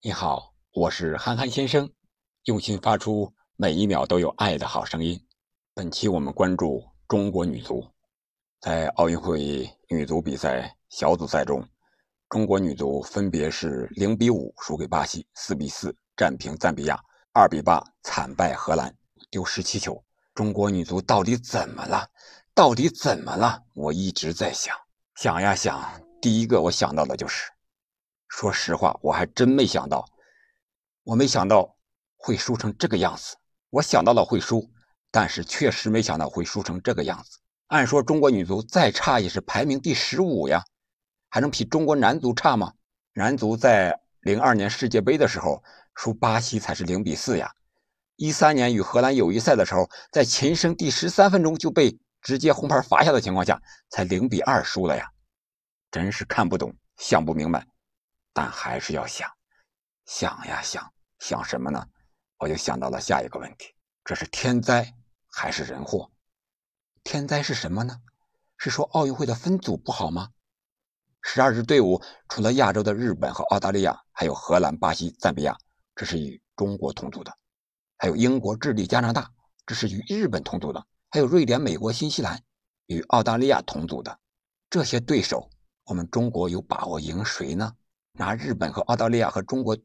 你好，我是憨憨先生，用心发出每一秒都有爱的好声音。本期我们关注中国女足，在奥运会女足比赛小组赛中，中国女足分别是零比五输给巴西，四比四战平赞比亚，二比八惨败荷兰，丢十七球。中国女足到底怎么了？到底怎么了？我一直在想，想呀想，第一个我想到的就是。说实话，我还真没想到，我没想到会输成这个样子。我想到了会输，但是确实没想到会输成这个样子。按说中国女足再差也是排名第十五呀，还能比中国男足差吗？男足在零二年世界杯的时候输巴西才是零比四呀，一三年与荷兰友谊赛的时候，在琴声第十三分钟就被直接红牌罚下的情况下，才零比二输了呀，真是看不懂，想不明白。但还是要想，想呀想，想什么呢？我就想到了下一个问题：这是天灾还是人祸？天灾是什么呢？是说奥运会的分组不好吗？十二支队伍除了亚洲的日本和澳大利亚，还有荷兰、巴西、赞比亚，这是与中国同组的；还有英国、智利、加拿大，这是与日本同组的；还有瑞典、美国、新西兰与澳大利亚同组的。这些对手，我们中国有把握赢谁呢？拿日本和澳大利亚和中国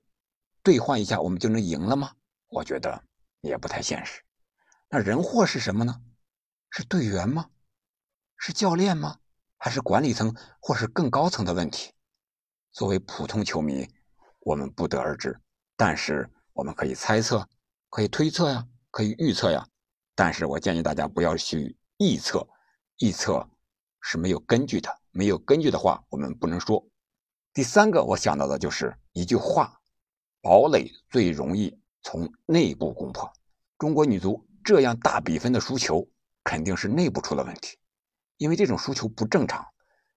兑换一下，我们就能赢了吗？我觉得也不太现实。那人祸是什么呢？是队员吗？是教练吗？还是管理层或是更高层的问题？作为普通球迷，我们不得而知。但是我们可以猜测，可以推测呀，可以预测呀。但是我建议大家不要去臆测，臆测是没有根据的。没有根据的话，我们不能说。第三个，我想到的就是一句话：堡垒最容易从内部攻破。中国女足这样大比分的输球，肯定是内部出了问题，因为这种输球不正常，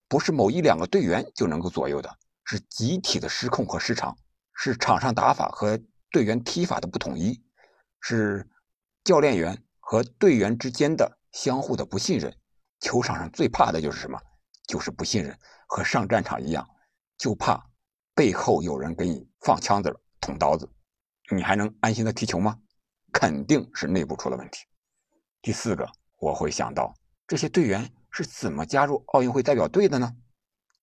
不是某一两个队员就能够左右的，是集体的失控和失常，是场上打法和队员踢法的不统一，是教练员和队员之间的相互的不信任。球场上最怕的就是什么？就是不信任，和上战场一样。就怕背后有人给你放枪子、捅刀子，你还能安心的踢球吗？肯定是内部出了问题。第四个，我会想到这些队员是怎么加入奥运会代表队的呢？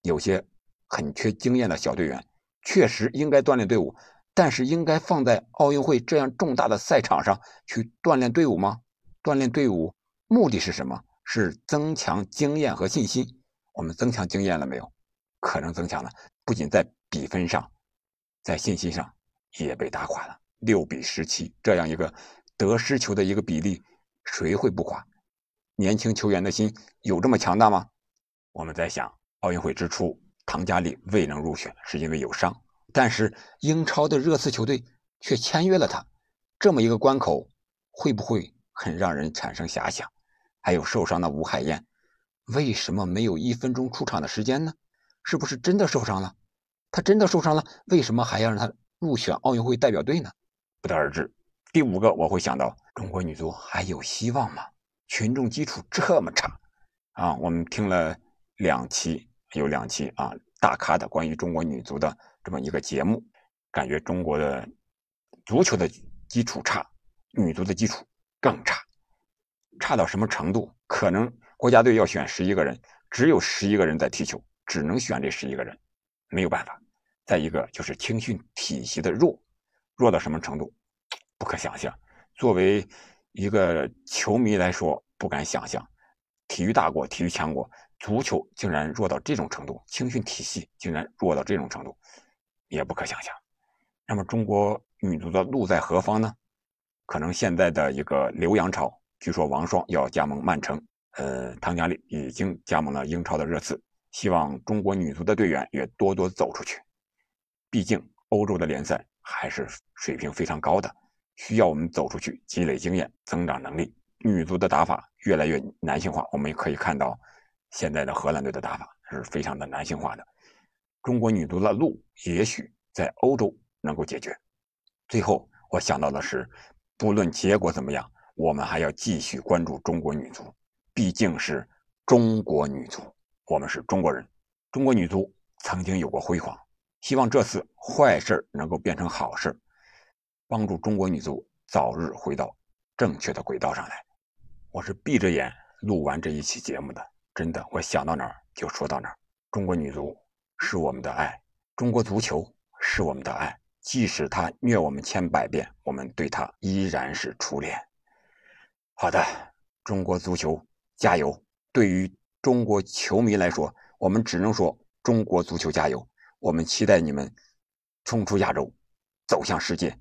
有些很缺经验的小队员，确实应该锻炼队伍，但是应该放在奥运会这样重大的赛场上去锻炼队伍吗？锻炼队伍目的是什么？是增强经验和信心。我们增强经验了没有？可能增强了，不仅在比分上，在信心上也被打垮了。六比十七这样一个得失球的一个比例，谁会不垮？年轻球员的心有这么强大吗？我们在想，奥运会之初，唐佳丽未能入选，是因为有伤，但是英超的热刺球队却签约了他，这么一个关口，会不会很让人产生遐想？还有受伤的吴海燕，为什么没有一分钟出场的时间呢？是不是真的受伤了？他真的受伤了，为什么还要让他入选奥运会代表队呢？不得而知。第五个，我会想到中国女足还有希望吗？群众基础这么差啊！我们听了两期，有两期啊，大咖的关于中国女足的这么一个节目，感觉中国的足球的基础差，女足的基础更差，差到什么程度？可能国家队要选十一个人，只有十一个人在踢球。只能选这十一个人，没有办法。再一个就是青训体系的弱，弱到什么程度，不可想象。作为一个球迷来说，不敢想象，体育大国、体育强国，足球竟然弱到这种程度，青训体系竟然弱到这种程度，也不可想象。那么中国女足的路在何方呢？可能现在的一个留洋潮，据说王霜要加盟曼城，呃，唐佳丽已经加盟了英超的热刺。希望中国女足的队员也多多走出去，毕竟欧洲的联赛还是水平非常高的，需要我们走出去积累经验、增长能力。女足的打法越来越男性化，我们也可以看到，现在的荷兰队的打法是非常的男性化的。中国女足的路也许在欧洲能够解决。最后，我想到的是，不论结果怎么样，我们还要继续关注中国女足，毕竟是中国女足。我们是中国人，中国女足曾经有过辉煌，希望这次坏事能够变成好事，帮助中国女足早日回到正确的轨道上来。我是闭着眼录完这一期节目的，真的，我想到哪儿就说到哪儿。中国女足是我们的爱，中国足球是我们的爱，即使他虐我们千百遍，我们对他依然是初恋。好的，中国足球加油！对于中国球迷来说，我们只能说中国足球加油！我们期待你们冲出亚洲，走向世界。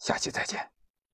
下期再见。